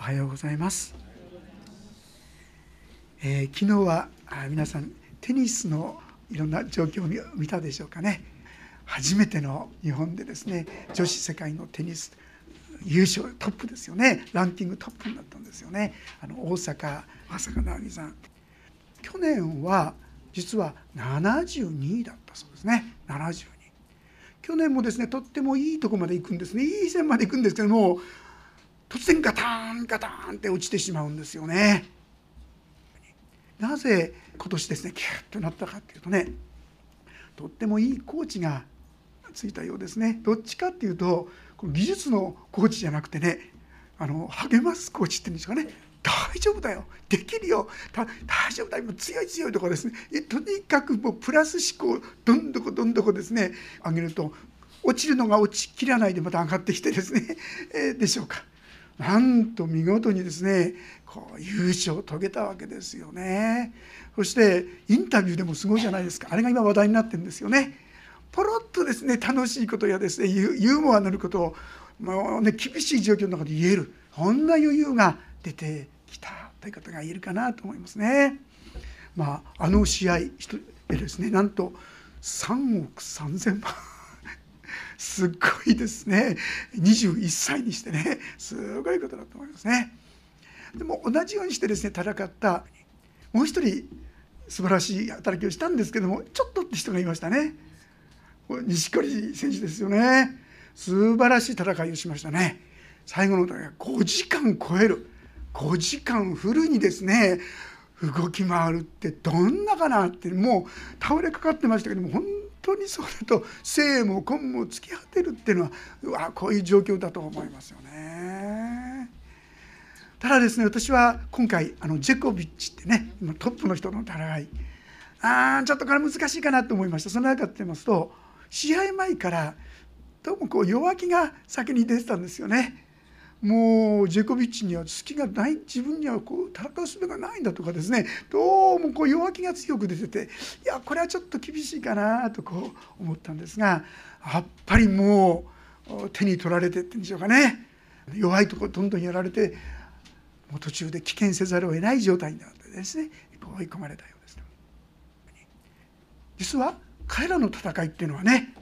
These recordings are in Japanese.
おはようございます、えー、昨日は皆さんテニスのいろんな状況を見たでしょうかね。初めての日本でですね女子世界のテニス優勝トップですよね。ランキングトップになったんですよね。あの大阪朝香直美さん。去年は実は72位だったそうですね。72去年もですねとってもいいとこまで行くんですね。いい線まで行くんですけども突然ガタンガタンって落ちてしまうんですよね。なぜ今年ですねキュッとなったかっていうとねとってもいいコーチがついたようですね。どっちかっていうとこの技術のコーチじゃなくてねあの励ますコーチっていうんですかね。大丈夫だよ。できるよ。大丈夫だよ。強い強いところですね。とにかくもうプラス思考どんどこどんどこですね上げると落ちるのが落ちきらないでまた上がってきてですね、えー、でしょうか。なんと見事にですねこう優勝を遂げたわけですよね。そしてインタビューでもすごいじゃないですか。あれが今話題になってるんですよね。ポロッとですね楽しいことやですねユーモアのあることをもうね厳しい状況の中で言える。こんな余裕が出てきたということが言えるかなと思いますね。まあ、あの試合でですねなんと3億3,000万。すっごいですね21歳にしてねすごいことだと思いますね。でも同じようにしてですね戦ったもう一人素晴らしい働きをしたんですけどもちょっとって人がいましたね。錦織選手ですよね素晴らしい戦いをしましたね最後の戦い5時間超える5時間フルにですね動き回るってどんなかなってもう倒れかかってましたけども本当にそうだと生も根も突き果てるっていうのはうわこういう状況だと思いますよね。ただですね私は今回あのジェコビッチってね今トップの人の戦いあちょっとこれ難しいかなと思いましたその中で言いますと試合前からどうもこう弱気が先に出てたんですよね。もうジェコビッチには隙がない自分にはこう戦う術がないんだとかですねどうもこう弱気が強く出てていやこれはちょっと厳しいかなとこう思ったんですがやっぱりもう手に取られてってんでしょうかね弱いとこどんどんやられてもう途中で危険せざるを得ない状態になってですね追い込まれたようです。実は彼らの戦いっていうのはね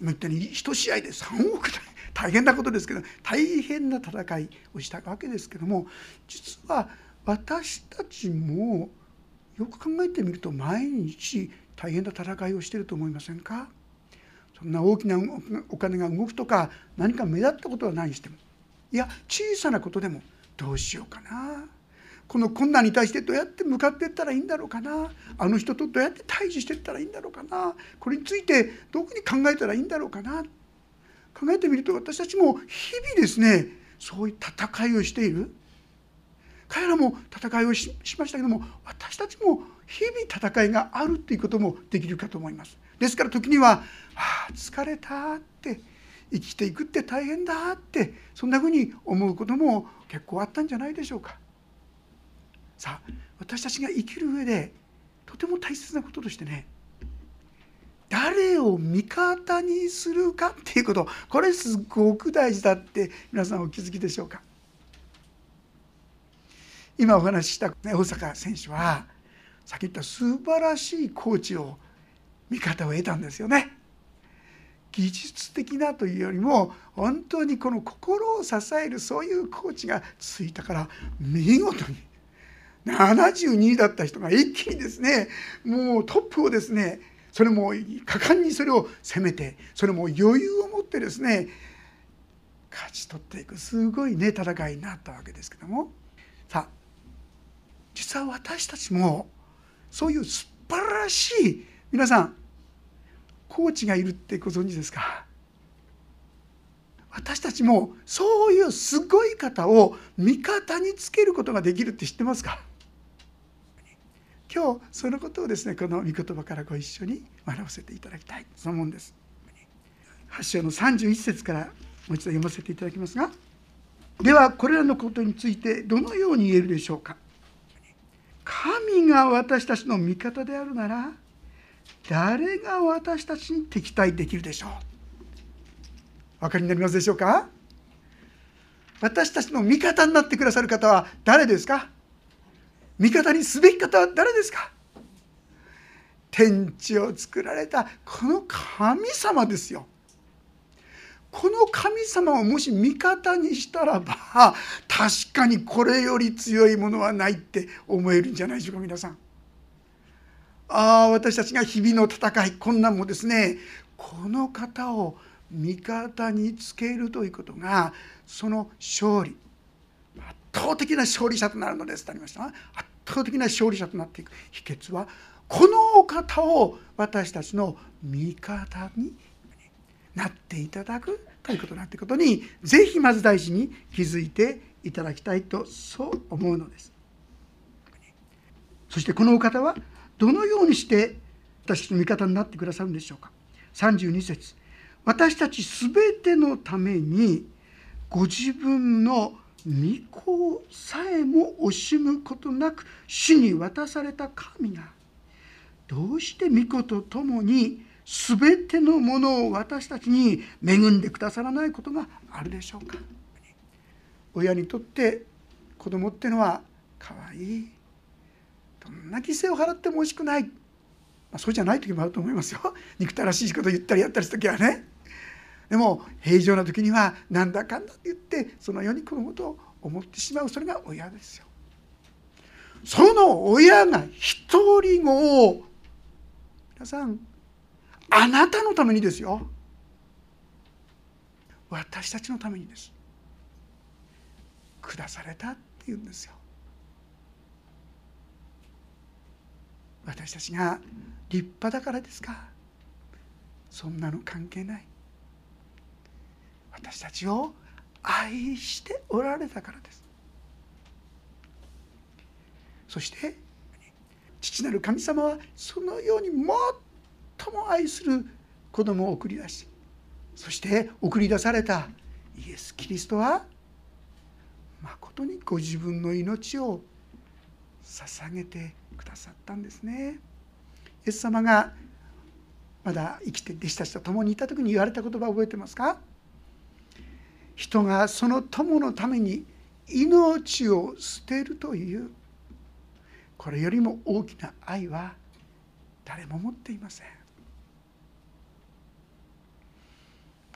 今言ったように1試合で3億台大変なことですけど大変な戦いをしたわけですけども実は私たちもよく考えてみると毎日大変な戦いをしてると思いませんか？そんな大きなお金が動くとか何か目立ったことはないにしてもいや小さなことでもどうしようかな？この困難に対してどうやって向かっていったらいいんだろうかな？あの人とどうやって対峙していったらいいんだろうかな？これについてどういうふうに考えたらいいんだろうかな？考えてみると私たちも日々ですねそういう戦いをしている。彼らも戦いをしましたけども私たちも日々戦いがあるっていうこともできるかと思います。ですから時には「ああ疲れた」って生きていくって大変だってそんなふうに思うことも結構あったんじゃないでしょうか。さあ私たちが生きる上でとても大切なこととしてね誰を味方にするかっていうことこれすごく大事だって皆さんお気づきでしょうか今お話しした、大坂選手はさっき言った素晴らしいコーチを味方を得たんですよね。技術的なというよりも本当にこの心を支えるそういうコーチがついたから見事に72位だった人が一気にですねもうトップをですねそれも果敢にそれを攻めてそれも余裕を持ってですね勝ち取っていくすごいね戦いになったわけですけども。さあ実は私たちもそういう素晴らしい皆さんコーチがいるってご存知ですか？私たちもそういうすごい方を味方につけることができるって知ってますか？今日そのことをですねこの御言葉からご一緒に学ばせていただきたい。そのもんです。8章の31節からもう一度読ませていただきますがではこれらのことについてどのように言えるでしょうか。神が私たちの味方であるなら誰が私たちに敵対できるでしょう。お分かりになりますでしょうか。私たちの味方になってくださる方は誰ですか。味方にすべき方は誰ですか？天地を作られたこの神様ですよ。この神様をもし味方にしたらば確かにこれより強いものはないって思えるんじゃないでしょうか皆さん。ああ私たちが日々の戦い困難もですねこの方を味方につけるということがその勝利倒的な勝利者となるのですとありました圧倒的な勝利者となっていく秘訣はこのお方を私たちの味方になっていただくということになってことにぜひまず大事に気づいていただきたいとそう思うのです。そしてこのお方はどのようにして私たちの味方になってくださるんでしょうか。32節私たちすべてのためにご自分の御子さえも惜しむことなく死に渡された神がどうして御子と共に全てのものを私たちに恵んでくださらないことがあるでしょうか。親にとって子供ってのは可愛い。どんな犠牲を払っても惜しくない、まあ、そうじゃない時もあると思いますよ。憎たらしいこと言ったりやったりする時はね。でも平常な時にはなんだかんだって言ってそのように子供と思ってしまうそれが親ですよ。その親が一人も皆さんあなたのためにですよ。私たちのためにです。下されたっていうんですよ。私たちが立派だからですか。そんなの関係ない。私たちを愛しておられたからですそして父なる神様はそのように最も愛する子供を送り出しそして送り出されたイエス・キリストはまことにご自分の命を捧げてくださったんですね。イエス様がまだ生きて弟子たちと共にいた時に言われた言葉を覚えてますか？人がその友のために命を捨てるというこれよりも大きな愛は誰も持っていません。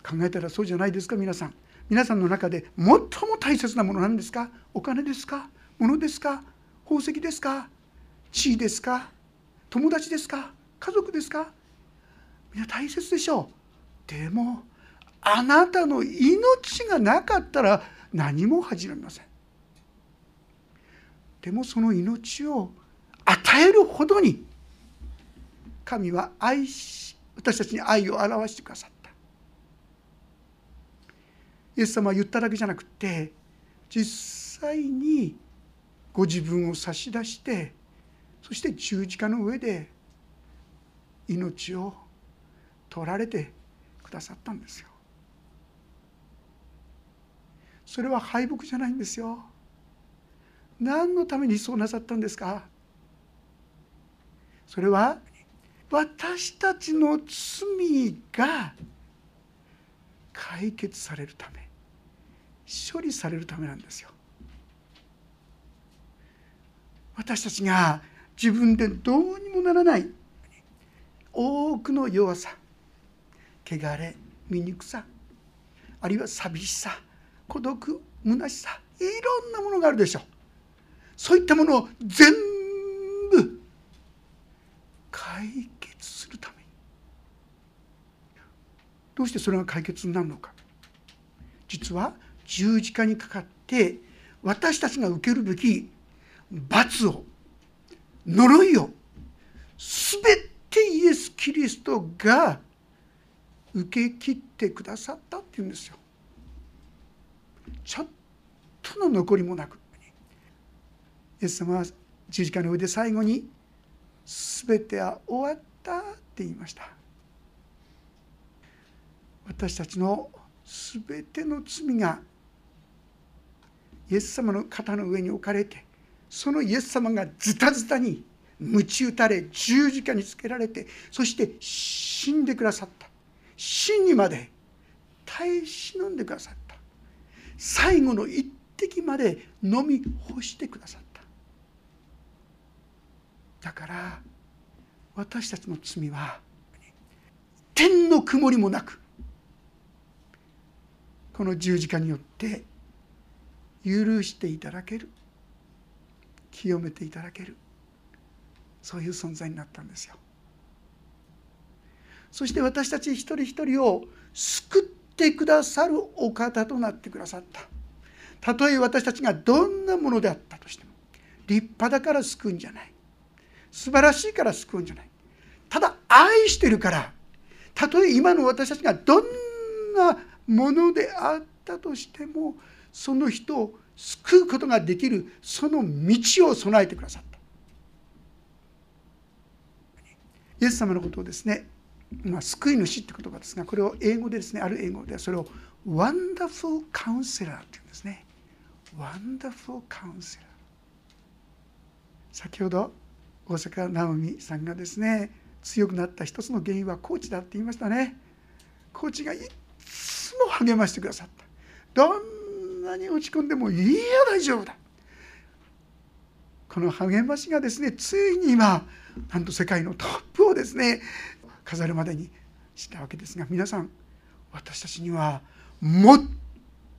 考えたらそうじゃないですか皆さん。皆さんの中で最も大切なものなんですか？お金ですか？物ですか？宝石ですか？地位ですか？友達ですか？家族ですか？みんな大切でしょう。でもあなたの命がなかったら何も始めませんでもその命を与えるほどに神は愛し私たちに愛を表してくださったイエス様は言っただけじゃなくて実際にご自分を差し出してそして十字架の上で命を取られてくださったんですよ。それは敗北じゃないんですよ。何のためにそうなさったんですか？それは私たちの罪が解決されるため処理されるためなんですよ。私たちが自分でどうにもならない多くの弱さ汚れ醜さあるいは寂しさ孤独虚しさいろんなものがあるでしょう。そういったものを全部解決するために。どうしてそれが解決になるのか。実は十字架にかかって私たちが受けるべき罰を呪いを全てイエス・キリストが受け切ってくださったっていうんですよ。ちょっとの残りもなくイエス様は十字架の上で最後に「全ては終わった」って言いました。私たちの全ての罪がイエス様の肩の上に置かれてそのイエス様がズタズタに鞭打たれ十字架につけられてそして死んでくださった。死にまで耐え忍んでくださった。最後の一滴まで飲み干してくださった。だから私たちの罪は天の曇りもなくこの十字架によって許していただける清めていただけるそういう存在になったんですよ。そして私たち一人一人を救ってくださるお方となってくださった。たとえ私たちがどんなものであったとしても立派だから救うんじゃない。素晴らしいから救うんじゃない。ただ愛してるからたとえ今の私たちがどんなものであったとしてもその人を救うことができるその道を備えてくださった。イエス様のことをですね、まあ、救い主って言葉ですがこれを英語でですねある英語ではそれをワンダフルカウンセラーっていうんですね。ワンダフルカウンセラー先ほど大阪直美さんがですね強くなった一つの原因はコーチだって言いましたね。コーチがいつも励ましてくださった。どんなに落ち込んでもいいよ大丈夫だ。この励ましがですねついに今なんと世界のトップをですね飾るまでにしたわけですが皆さん私たちにはもっ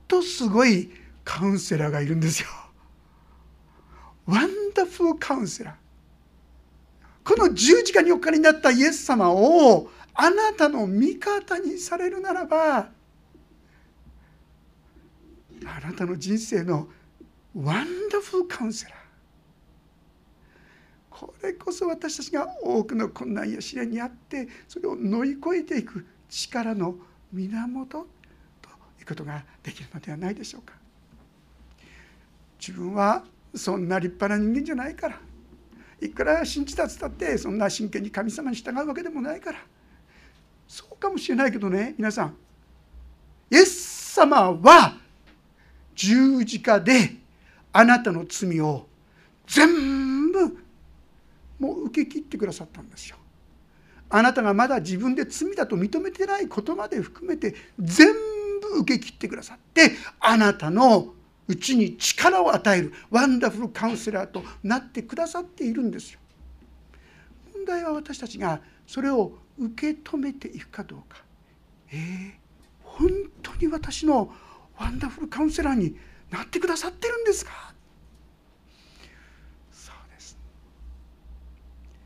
とすごいカウンセラーがいるんですよ。ワンダフルカウンセラー。この十字架におかりになったイエス様をあなたの味方にされるならばあなたの人生のワンダフルカウンセラーこれこそ私たちが多くの困難や試練にあってそれを乗り越えていく力の源ということができるのではないでしょうか。自分はそんな立派な人間じゃないからいくら信じたつったってそんな真剣に神様に従うわけでもないから。そうかもしれないけどね皆さん。イエス様は十字架であなたの罪を全部もう受け切ってくださったんですよ。あなたがまだ自分で罪だと認めてないことまで含めて全部受け切ってくださってあなたのうちに力を与えるワンダフルカウンセラーとなってくださっているんですよ。問題は私たちがそれを受け止めていくかどうか。えー、本当に私のワンダフルカウンセラーになってくださってるんですか？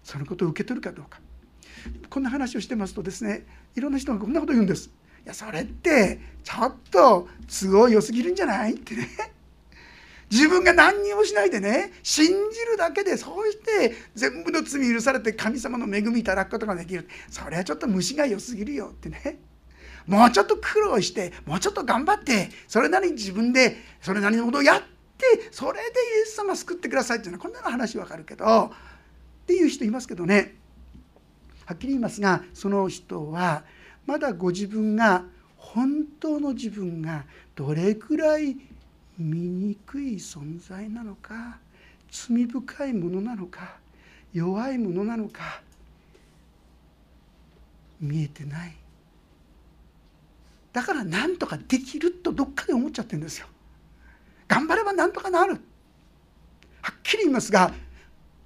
そのことを受け取るかどうか。こんな話をしてますとですねいろんな人がこんなこと言うんです。いやそれってちょっと都合良すぎるんじゃないってね。自分が何にもしないでね信じるだけでそうして全部の罪許されて神様の恵みいただくことができる。それはちょっと虫が良すぎるよってね。もうちょっと苦労してもうちょっと頑張ってそれなりに自分でそれなりのことをやってそれでイエス様救ってくださいっていうのはこんなの話わかるけどっていう人いますけどね。はっきり言いますがその人はまだご自分が本当の自分がどれくらい醜い存在なのか罪深いものなのか弱いものなのか見えてない。だから何とかできるとどっかで思っちゃってるんですよ。頑張れば何とかなる。はっきり言いますが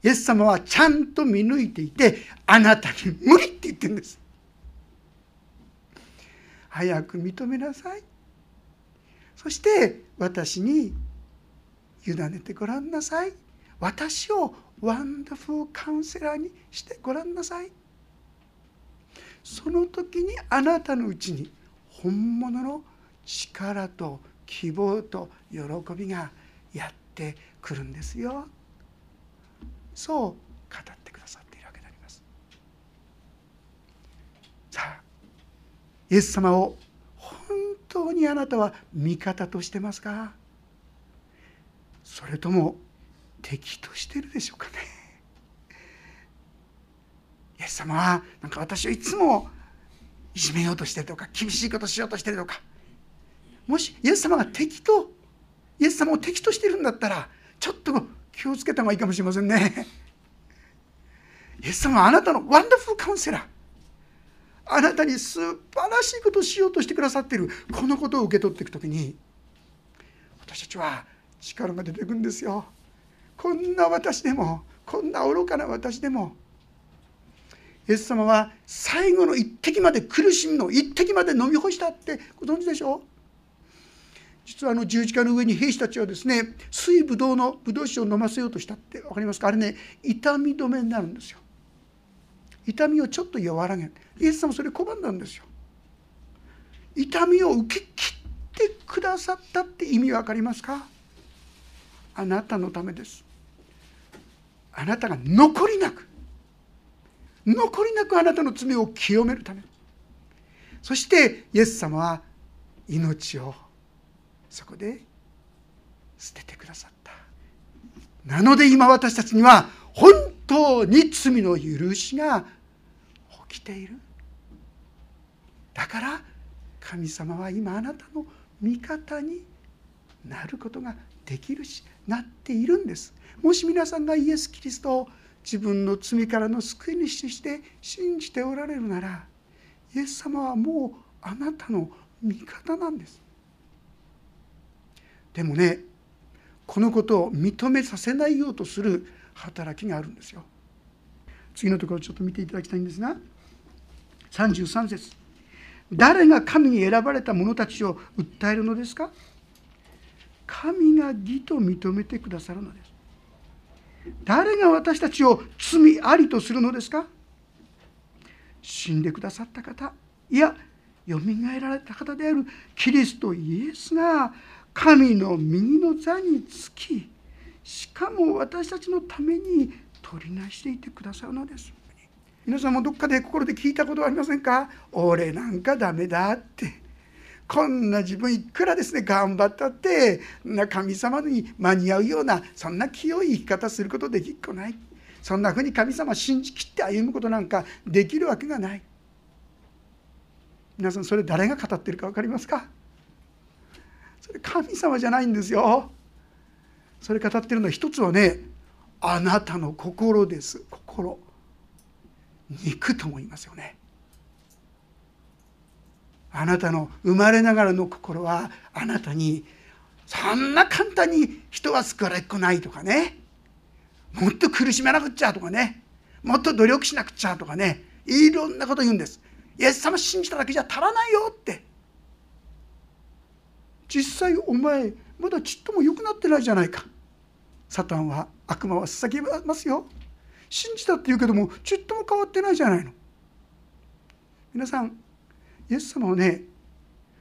イエス様はちゃんと見抜いていてあなたに無理って言ってるんです。早く認めなさい。そして私に委ねてごらんなさい。私をワンダフルカウンセラーにしてごらんなさい。その時にあなたのうちに本物の力と希望と喜びがやってくるんですよ。そう語ってくださっているわけであります。さあイエス様を本当にあなたは味方としてますか？それとも敵としてるでしょうかね？イエス様はなんか私をいつもいじめようとしてるとか厳しいことしようとしてるとか。もしイエス様が敵とイエス様を敵としてるんだったらちょっと気をつけた方がいいかもしれませんね。イエス様はあなたのワンダフルカウンセラー。あなたに素晴らしいことをしようとしてくださっているこのことを受け取っていく時に私たちは力が出てくんですよこんな私でもこんな愚かな私でもイエス様は最後の一滴まで苦しみの一滴まで飲み干したってご存知でしょう？実はあの十字架の上に兵士たちはですね水ぶどうのぶどう酒を飲ませようとしたって分かりますか？あれね痛み止めになるんですよ。痛みをちょっと和らげる。イエス様それ拒んだんですよ。痛みを受け切ってくださったって意味分かりますか？あなたのためです。あなたが残りなく残りなくあなたの罪を清めるため。そしてイエス様は命をそこで捨ててくださった。なので今私たちには本当に罪の許しが起きている。だから神様は今あなたの味方になることができるしなっているんです。もし皆さんがイエス・キリストを自分の罪からの救い主として信じておられるならイエス様はもうあなたの味方なんです。でもねこのことを認めさせないようとする働きがあるんですよ。次のところちょっと見ていただきたいんですが33節。誰が神に選ばれた者たちを訴えるのですか？神が義と認めてくださるのです。誰が私たちを罪ありとするのですか？死んでくださった方。いやよみがえられた方であるキリストイエスが神の右の座につきしかも私たちのために取りなしていてくださるのです。皆さんもどっかで心で聞いたことはありませんか？俺なんかダメだって。こんな自分いくらですね頑張ったって神様に間に合うようなそんな清い生き方することできっこない。そんなふうに神様信じきって歩むことなんかできるわけがない。皆さんそれ誰が語ってるか分かりますか？それ神様じゃないんですよ。それ語ってるのは一つはねあなたの心です。心。肉とも言いますよね。あなたの生まれながらの心はあなたにそんな簡単に人は救われっこないとかね。もっと苦しめなくっちゃとかね。もっと努力しなくちゃとかね。いろんなこと言うんです。イエス様信じただけじゃ足らないよって。実際お前まだちっとも良くなってないじゃないか。サタンは悪魔は捧げますよ。信じたって言うけどもちっとも変わってないじゃないの。皆さんイエス様はね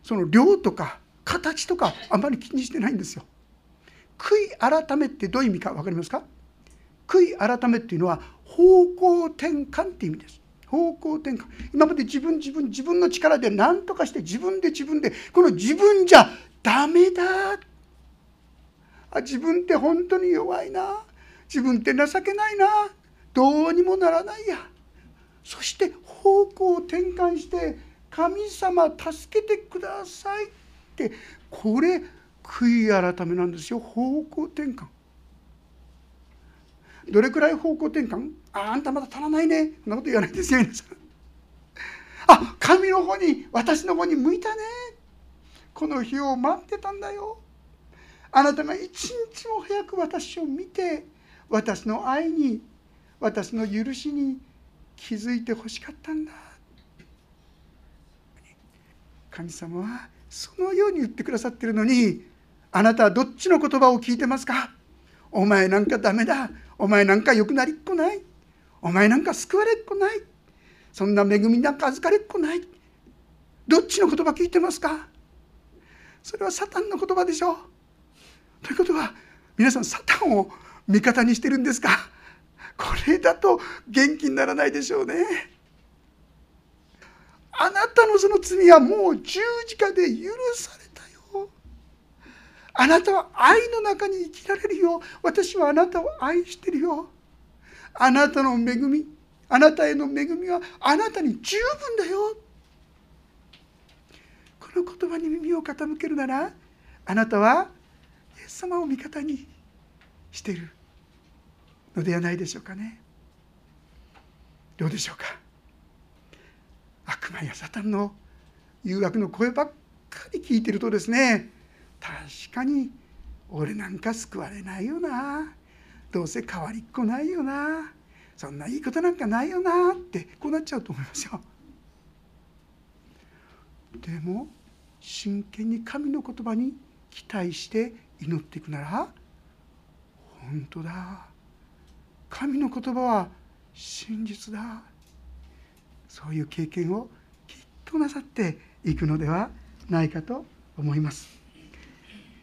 その量とか形とかあまり気にしてないんですよ。悔い改めってどういう意味か分かりますか？悔い改めっていうのは方向転換って意味です。方向転換。今まで自分自分自分の力で何とかして自分で自分でこの自分じゃダメだ。あ自分って本当に弱いな。自分って情けないな。どうにもならないや。そして方向転換して神様助けてくださいって。これ悔い改めなんですよ。方向転換。どれくらい方向転換？ああんたまだ足らないね。そんなこと言わないですよ皆さん。あ神の方に私の方に向いたね。この日を待ってたんだよ。あなたが一日も早く私を見て私の愛に私の許しに気づいてほしかったんだ。神様はそのように言ってくださってるのにあなたはどっちの言葉を聞いてますか？お前なんかダメだ。お前なんか良くなりっこない。お前なんか救われっこない。そんな恵みなんか預かれっこない。どっちの言葉聞いてますか？それはサタンの言葉でしょ。うということは皆さんサタンを味方にしてるんですか？これだと元気にならないでしょうね。あなたのその罪はもう十字架で許されたよ。あなたは愛の中に生きられるよ。私はあなたを愛してるよ。あなたの恵みあなたへの恵みはあなたに十分だよ。の言葉に耳を傾けるならあなたはイエス様を味方にしているのではないでしょうかね。どうでしょうか。悪魔やサタンの誘惑の声ばっかり聞いてるとですね確かに俺なんか救われないよな。どうせ変わりっこないよな。そんないいことなんかないよなってこうなっちゃうと思いますよ。でも真剣に神の言葉に期待して祈っていくなら本当だ。神の言葉は真実だ。そういう経験をきっとなさっていくのではないかと思います。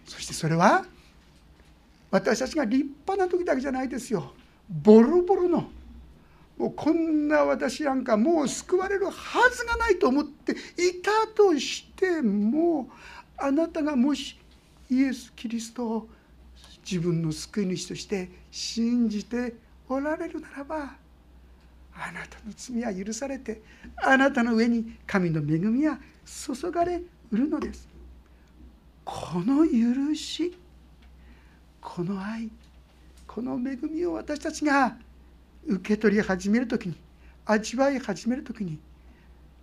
そしてそれは私たちが立派な時だけじゃないですよ。ボロボロのもうこんな私なんかもう救われるはずがないと思っていたとしてもあなたがもしイエス・キリストを自分の救い主として信じておられるならばあなたの罪は許されてあなたの上に神の恵みは注がれうるのです。この許しこの愛この恵みを私たちが受け取り始める時に味わい始める時に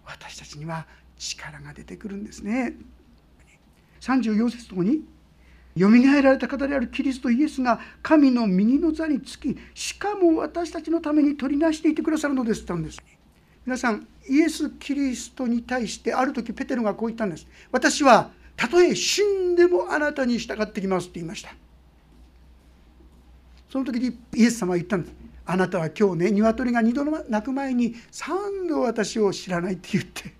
私たちには力が出てくるんですね。34節ともによみがえられた方であるキリストイエスが神の右の座につきしかも私たちのために取りなしていてくださるのですって言ったんです。皆さんイエス・キリストに対してある時ペテロがこう言ったんです。私はたとえ死んでもあなたに従ってきますって言いました。その時にイエス様は言ったんです。あなたは今日ね鶏が二度鳴く前に三度私を知らないって言って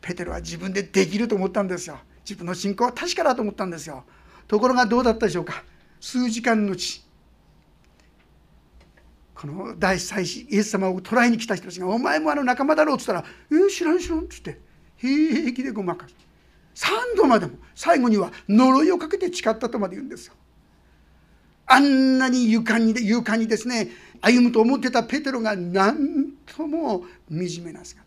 ペテロは自分でできると思ったんですよ。自分の信仰は確かだと思ったんですよ。ところがどうだったでしょうか。数時間のうちこの大祭司イエス様を捕らえに来た人たちが「お前もあの仲間だろう」っつったら「えー、知らん知らん」っつって平気でごまかす3度までも最後には呪いをかけて誓ったとまで言うんですよ。あんなに勇敢に勇敢にですね歩むと思ってたペテロが何とも惨めな姿。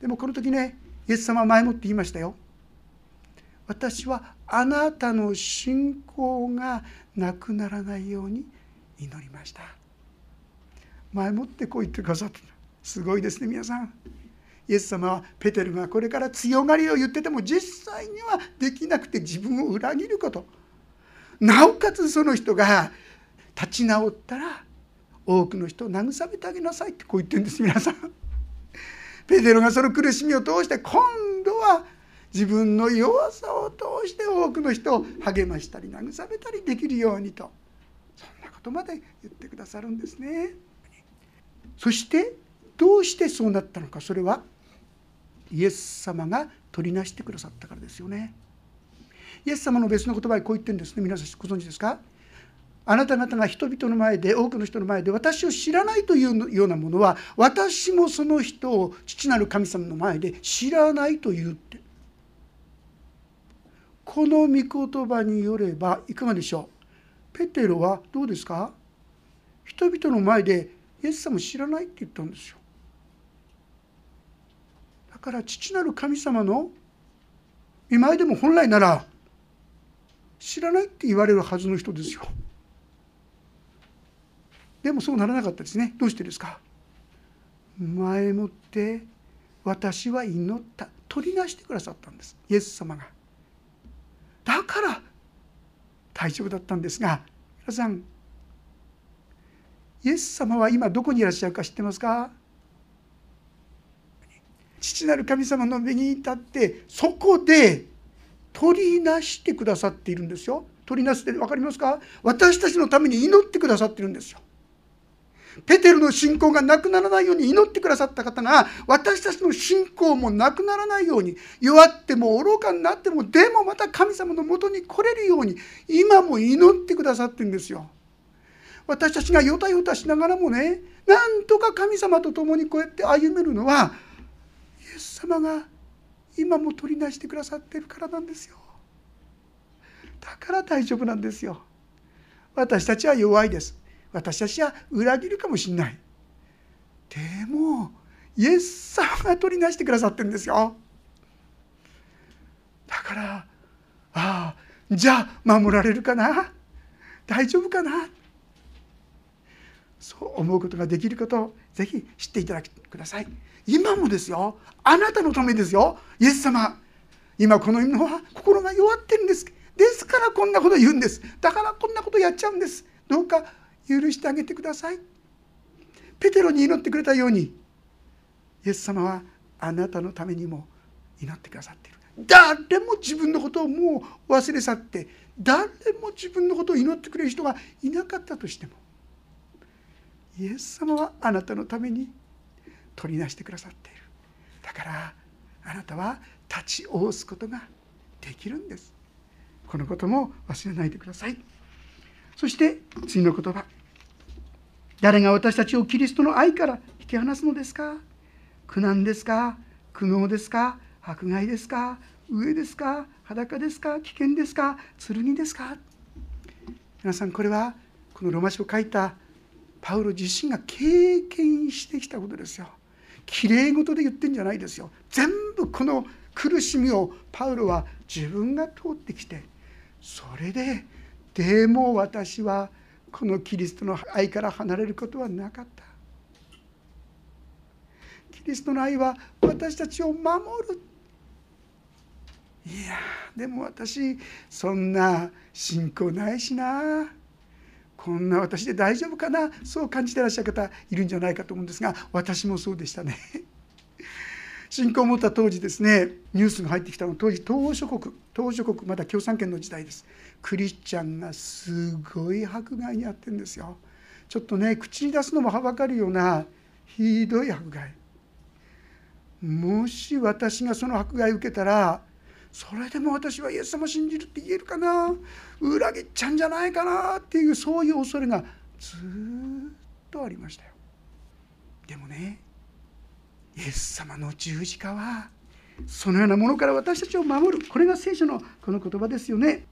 でもこの時ねイエス様は前もって言いましたよ。私はあなたの信仰がなくならないように祈りました。前もってこう言ってくださった。すごいですね皆さん。イエス様はペテルがこれから強がりを言ってても実際にはできなくて自分を裏切ること。なおかつその人が立ち直ったら多くの人を慰めてあげなさいってこう言ってるんです皆さん。ペテロがその苦しみを通して今度は自分の弱さを通して多くの人を励ましたり慰めたりできるようにとそんなことまで言ってくださるんですね。そしてどうしてそうなったのかそれはイエス様が取りなしてくださったからですよね。イエス様の別の言葉でこう言ってるんですね。皆さんご存知ですか？あなた方が人々の前で多くの人の前で私を知らないというようなものは私もその人を父なる神様の前で知らないと言うって。この御言葉によればいかがでしょう？ペテロはどうですか？人々の前でイエス様を知らないって言ったんですよ。だから父なる神様の見舞いでも本来なら知らないって言われるはずの人ですよ。でもそうならなかったですね。どうしてですか？前もって私は祈った。取りなしてくださったんです。イエス様が。だから大丈夫だったんですが皆さんイエス様は今どこにいらっしゃるか知ってますか？父なる神様の目に立ってそこで取りなしてくださっているんですよ。取りなして分かりますか？私たちのために祈ってくださってるんですよ。ペテルの信仰がなくならないように祈ってくださった方が私たちの信仰もなくならないように弱っても愚かになってもでもまた神様のもとに来れるように今も祈ってくださってるんですよ。私たちがよたよたしながらもねなんとか神様と共にこうやって歩めるのはイエス様が今も取り出してくださってるからなんですよ。だから大丈夫なんですよ。私たちは弱いです。私たちは裏切るかもしれない。でもイエス様が取り出してくださってるんですよ。だからああじゃあ守られるかな。大丈夫かな。そう思うことができることをぜひ知っていただきください。今もですよ。あなたのためですよ。イエス様。今この世は心が弱ってるんです。ですからこんなこと言うんです。だからこんなことやっちゃうんです。どうか許してあげてください。ペテロに祈ってくれたように。イエス様はあなたのためにも祈ってくださっている。誰も自分のことをもう忘れ去って誰も自分のことを祈ってくれる人がいなかったとしてもイエス様はあなたのために取りなしてくださっている。だからあなたは立ち下すことができるんです。このことも忘れないでください。そして次の言葉。誰が私たちをキリストの愛から引き離すのですか？苦難ですか？苦悩ですか？迫害ですか？上ですか？裸ですか？危険ですか？剣ですか？皆さんこれはこのロマ書を書いたパウロ自身が経験してきたことですよ。きれい事で言ってんじゃないですよ。全部この苦しみをパウロは自分が通ってきてそれででも私はこのキリストの愛から離れることはなかった。キリストの愛は私たちを守るいやでも私そんな信仰ないしなこんな私で大丈夫かな？そう感じてらっしゃる方いるんじゃないかと思うんですが私もそうでしたね。信仰を持った当時ですねニュースが入ってきたの当時東諸国東諸国まだ共産圏の時代です。クリスチャンがすごい迫害にあってんですよ。ちょっとね口に出すのもはばかるようなひどい迫害。もし私がその迫害を受けたらそれでも私はイエス様信じるって言えるかな？裏切っちゃうんじゃないかなっていうそういう恐れがずっとありましたよ。でもねイエス様の十字架はそのようなものから私たちを守る。これが聖書のこの言葉ですよね。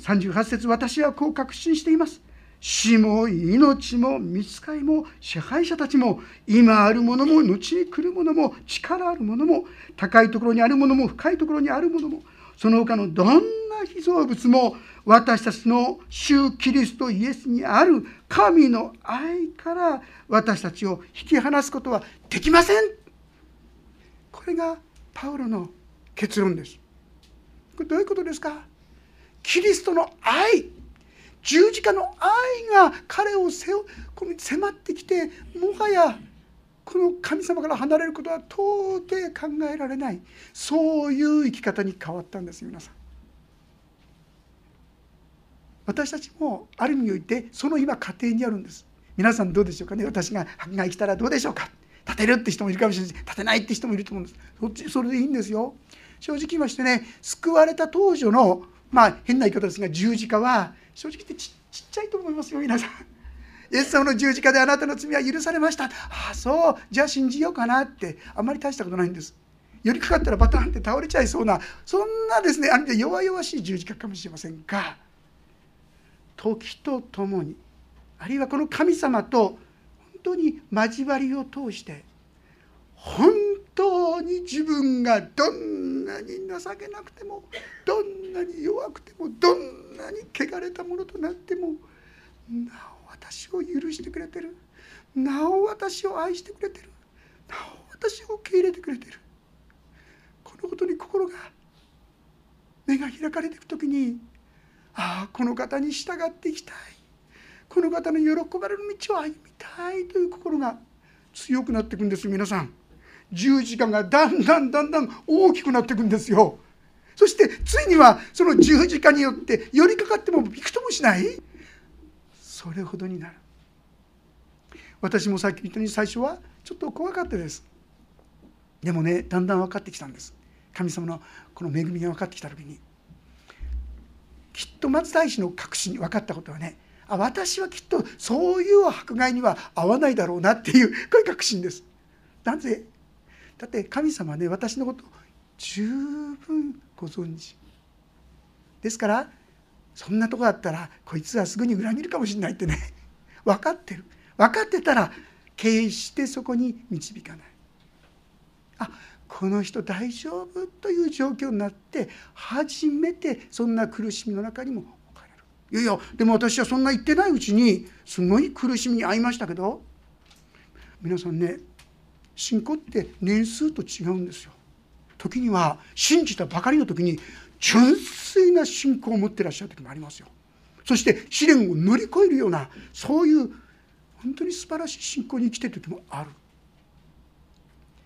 38節私はこう確信しています。死も命も見つかりも支配者たちも今あるものも後に来るものも力あるものも高いところにあるものも深いところにあるものもその他のどんな被造物も私たちの主キリストイエスにある神の愛から私たちを引き離すことはできません。これがパウロの結論です。これどういうことですか？キリストの愛。十字架の愛が彼を背この迫ってきてもはやこの神様から離れることは到底考えられない。そういう生き方に変わったんです皆さん。私たちもある意味においてその今家庭にあるんです。皆さんどうでしょうかね？私が迫害来たらどうでしょうか？立てるって人もいるかもしれない立てないって人もいると思うんです。そっちそれでいいんですよ。正直言いましてね救われた当初のまあ変な言い方ですが十字架は正直言ってちちっちゃいと思いますよ皆さん。イエス様の十字架であなたの罪は許されました。ああそうじゃあ信じようかなってあんまり大したことないんです。寄りかかったらバタンって倒れちゃいそうなそんなですねある意味で弱々しい十字架かもしれませんが時とともにあるいはこの神様と本当に交わりを通して本当に自分がどんなに情けなくてもどんなに弱くてもどんなに汚れたものとなってもなお私を許してくれてる。なお私を愛してくれてる。なお私を受け入れてくれてる。このことに心が目が開かれていく時にああこの方に従っていきたい。この方の喜ばれる道を歩みたいという心が強くなっていくんです皆さん。十字架がだんだんだんだん大きくなっていくんですよ。そしてついにはその十字架によって寄りかかってもびくともしない？それほどになる。私もさっき言ったように最初はちょっと怖かったです。でもねだんだん分かってきたんです。神様のこの恵みが分かってきた時に。きっと松大使の確信に分かったことはねあ私はきっとそういう迫害には合わないだろうなっていうこういう確信です。なぜだって神様ね私のこと十分ご存知。ですからそんなとこだったらこいつはすぐに裏切るかもしれないってね。分かってる。分かってたら決してそこに導かない。あこの人大丈夫という状況になって初めてそんな苦しみの中にも置かれる。いやいやでも私はそんな言ってないうちにすごい苦しみに遭いましたけど。皆さんね信仰って年数と違うんですよ。時には信じたばかりの時に純粋な信仰を持ってらっしゃる時もありますよ。そして試練を乗り越えるようなそういう本当に素晴らしい信仰に生きている時もある。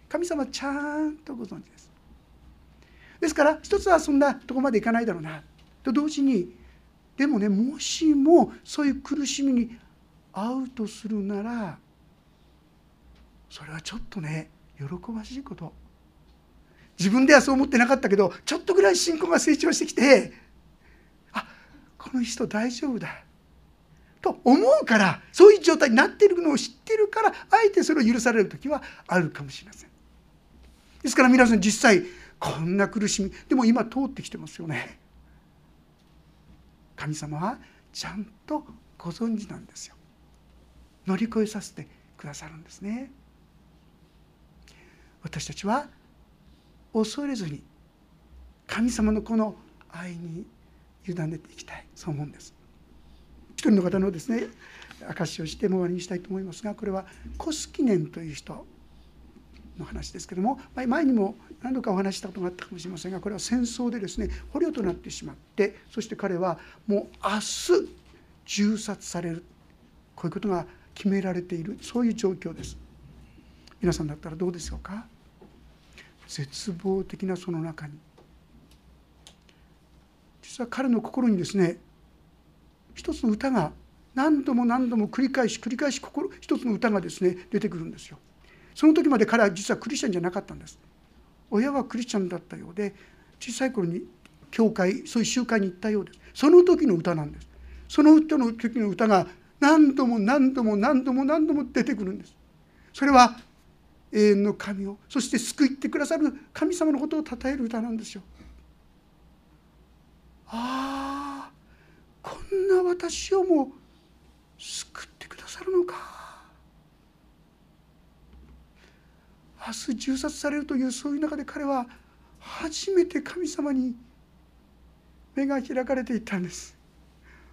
神様ちゃんとご存知です。ですから一つはそんなとこまでいかないだろうな。と同時にでもねもしもそういう苦しみに遭うとするならそれはちょっとね喜ばしいこと。自分ではそう思ってなかったけどちょっとぐらい信仰が成長してきてあこの人大丈夫だ。と思うからそういう状態になっているのを知ってるからあえてそれを許される時はあるかもしれません。ですから皆さん実際こんな苦しみでも今通ってきてますよね。神様はちゃんとご存知なんですよ。乗り越えさせてくださるんですね。私たちは恐れずに神様のこの愛に委ねていきたい。そう思うんです。一人の方のですね証しをしても終わりにしたいと思いますがこれはコスキネンという人の話ですけども前にも何度かお話したことがあったかもしれませんがこれは戦争でですね捕虜となってしまってそして彼はもう明日銃殺される。こういうことが決められている。そういう状況です。皆さんだったらどうでしょうか？絶望的なその中に。実は彼の心にですね一つの歌が何度も何度も繰り返し繰り返し心一つの歌がですね出てくるんですよ。その時まで彼は実はクリスチャンじゃなかったんです。親はクリスチャンだったようで小さい頃に教会そういう集会に行ったようです。その時の歌なんです。その歌の時の歌が何度も何度も何度も何度も出てくるんです。それは永遠の神をそして救ってくださる神様のことを称える歌なんですよ。ああこんな私をも救ってくださるのか。明日銃殺されるというそういう中で彼は初めて神様に目が開かれていったんです。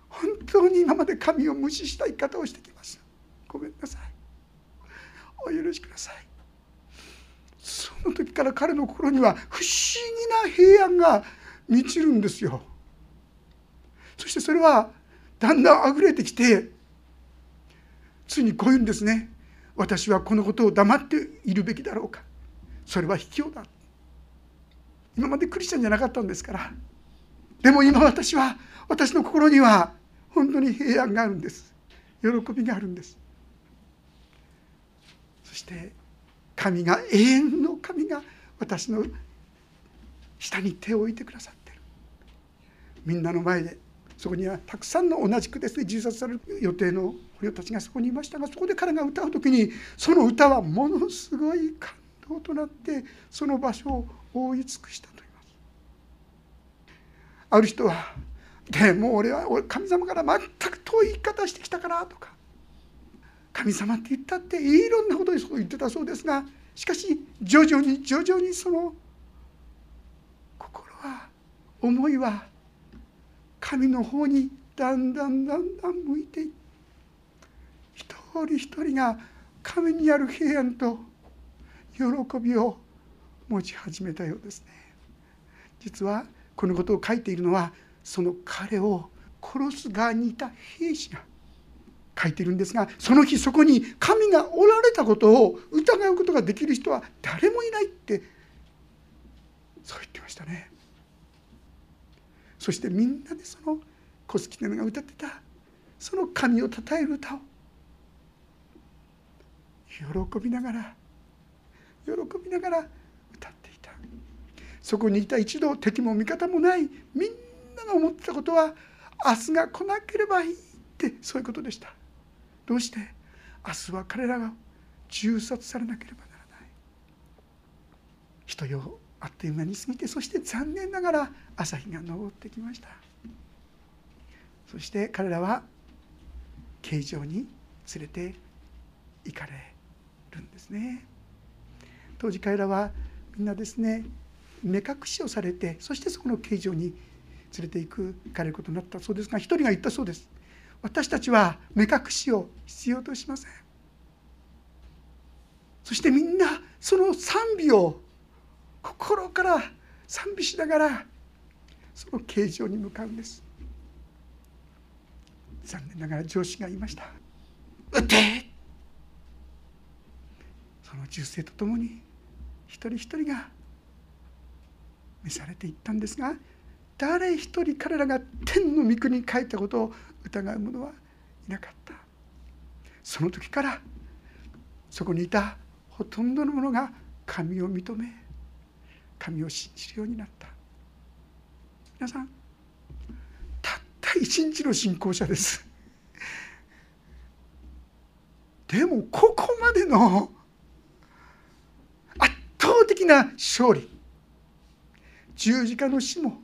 本当に今まで神を無視した生き方をしてきました。ごめんなさい。お許しください。その時から彼の心には不思議な平安が満ちるんですよ。そしてそれはだんだん溢れてきてついにこういうんですね。私はこのことを黙っているべきだろうか。それは卑怯だ。今までクリスチャンじゃなかったんですから。でも今私は私の心には本当に平安があるんです。喜びがあるんです。そして神が永遠の神が私の下に手を置いてくださってるみんなの前でそこにはたくさんの同じくですね自殺される予定の捕虜たちがそこにいましたがそこで彼が歌う時にその歌はものすごい感動となってその場所を覆い尽くしたと言います。ある人は「でも俺は神様から全く遠い生き方してきたから」とか「神様って言ったっていろんなことでそう言ってたそうですがしかし徐々に徐々にその心は思いは神の方にだんだんだんだん向いていって一人一人が神にある平安と喜びを持ち始めたようですね。実はこのことを書いているのはその彼を殺す側にいた兵士が書いてるんですがその日そこに神がおられたことを疑うことができる人は誰もいないってそう言ってましたね。そしてみんなでその小月ネが歌ってたその神をたえる歌を喜びながら喜びながら歌っていた。そこにいた一度敵も味方もないみんなが思ってたことは明日が来なければいいってそういうことでした。どうして？明日は彼らが銃殺されなければならない。人よあっという間に過ぎてそして残念ながら朝日が昇ってきました。そして彼らは形状に連れて行かれるんですね。当時彼らはみんなですね目隠しをされてそしてそこの形状に連れて行く行かれることになったそうですが一人が言ったそうです。私たちは目隠しを必要としません。そしてみんなその賛美を心から賛美しながらその形状に向かうんです。残念ながら上司が言いました「撃て!」その銃声とともに一人一人が召されていったんですが誰一人彼らが天の御国に帰ったことを疑う者はいなかった。その時からそこにいたほとんどの者が神を認め神を信じるようになった。皆さんたった一日の信仰者です。でもここまでの圧倒的な勝利十字架の死も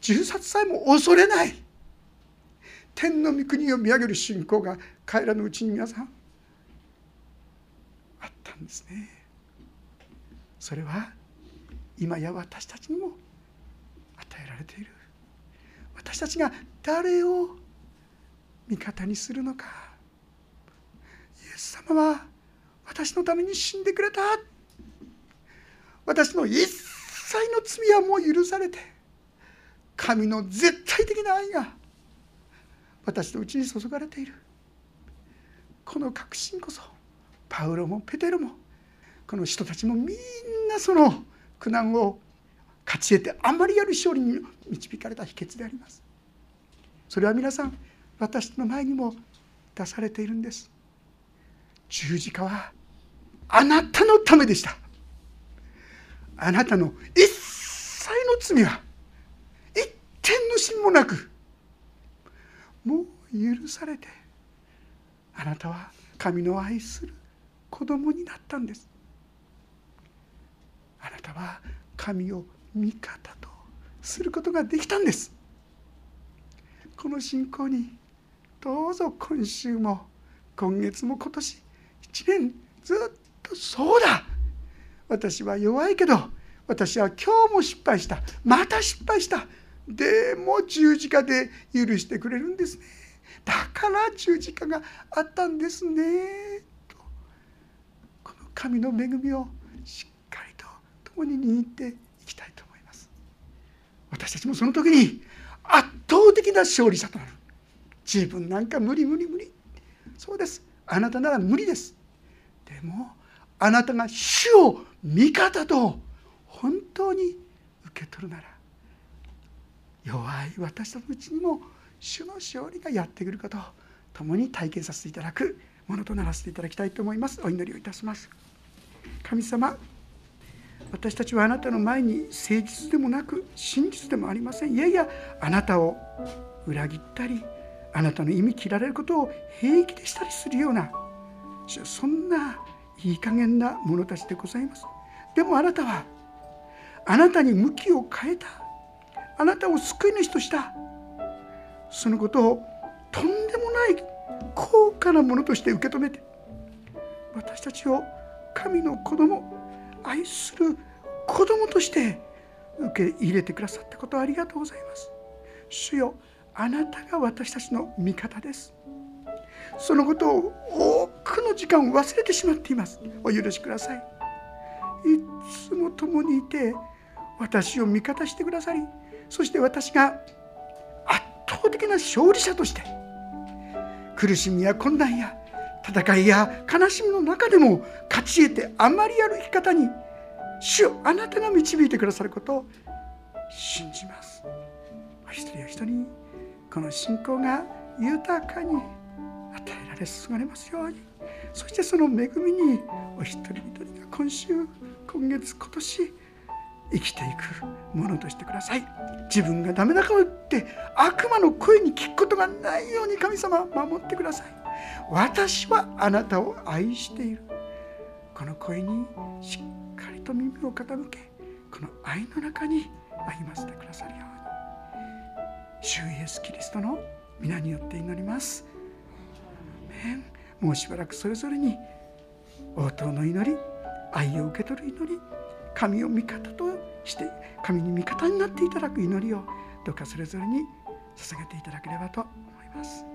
銃殺さえも恐れない。天の御国を見上げる信仰が彼らのうちに皆さんあったんですね。それは今や私たちにも与えられている。私たちが誰を味方にするのか。イエス様は私のために死んでくれた。私の一切の罪はもう許されて神の絶対的な愛が私のうちに注がれている。この確信こそパウロもペテロもこの人たちもみんなその苦難を勝ち得てあまりやる勝利に導かれた秘訣であります。それは皆さん私の前にも出されているんです。十字架はあなたのためでした。あなたの一切の罪は一点の心もなくもう許されてあなたは神の愛する子供になったんです。あなたは神を味方とすることができたんです。この信仰にどうぞ今週も今月も今年1年ずっとそうだ。私は弱いけど私は今日も失敗した。また失敗した。でも十字架で許してくれるんですね。だから十字架があったんですね。と。この神の恵みをしっかりと共に握っていきたいと思います。私たちもその時に圧倒的な勝利者となる。自分なんか無理無理無理。そうです。あなたなら無理です。でもあなたが主を味方と本当に受け取るなら弱い私たちのうちにも主の勝利がやってくることを共に体験させていただくものとならせていただきたいと思います。お祈りをいたします。神様私たちはあなたの前に誠実でもなく真実でもありません。いやいやあなたを裏切ったりあなたの意味切られることを平気でしたりするようなそんないい加減な者たちでございます。でもあなたはあなたに向きを変えたあなたを救い主とした。そのことをとんでもない高価なものとして受け止めて私たちを神の子供愛する子供として受け入れてくださったことありがとうございます。主よあなたが私たちの味方です。そのことを多くの時間を忘れてしまっています。お許しください。いつも共にいて私を味方してくださりそして私が圧倒的な勝利者として苦しみや困難や戦いや悲しみの中でも勝ち得てあまりある生き方に主あなたが導いてくださることを信じます。一人一人この信仰が豊かに与えられ注がれますように。そしてその恵みにお一人一人が今週今月今年生きていくものとしてください。自分がダメだからって悪魔の声に聞くことがないように神様守ってください。私はあなたを愛している。この声にしっかりと耳を傾けこの愛の中に歩ませてくださるように。主イエスキリストの皆によって祈ります。もうしばらくそれぞれに応答の祈り愛を受け取る祈り神を味方として神に味方になっていただく祈りをどうかそれぞれに捧げていただければと思います。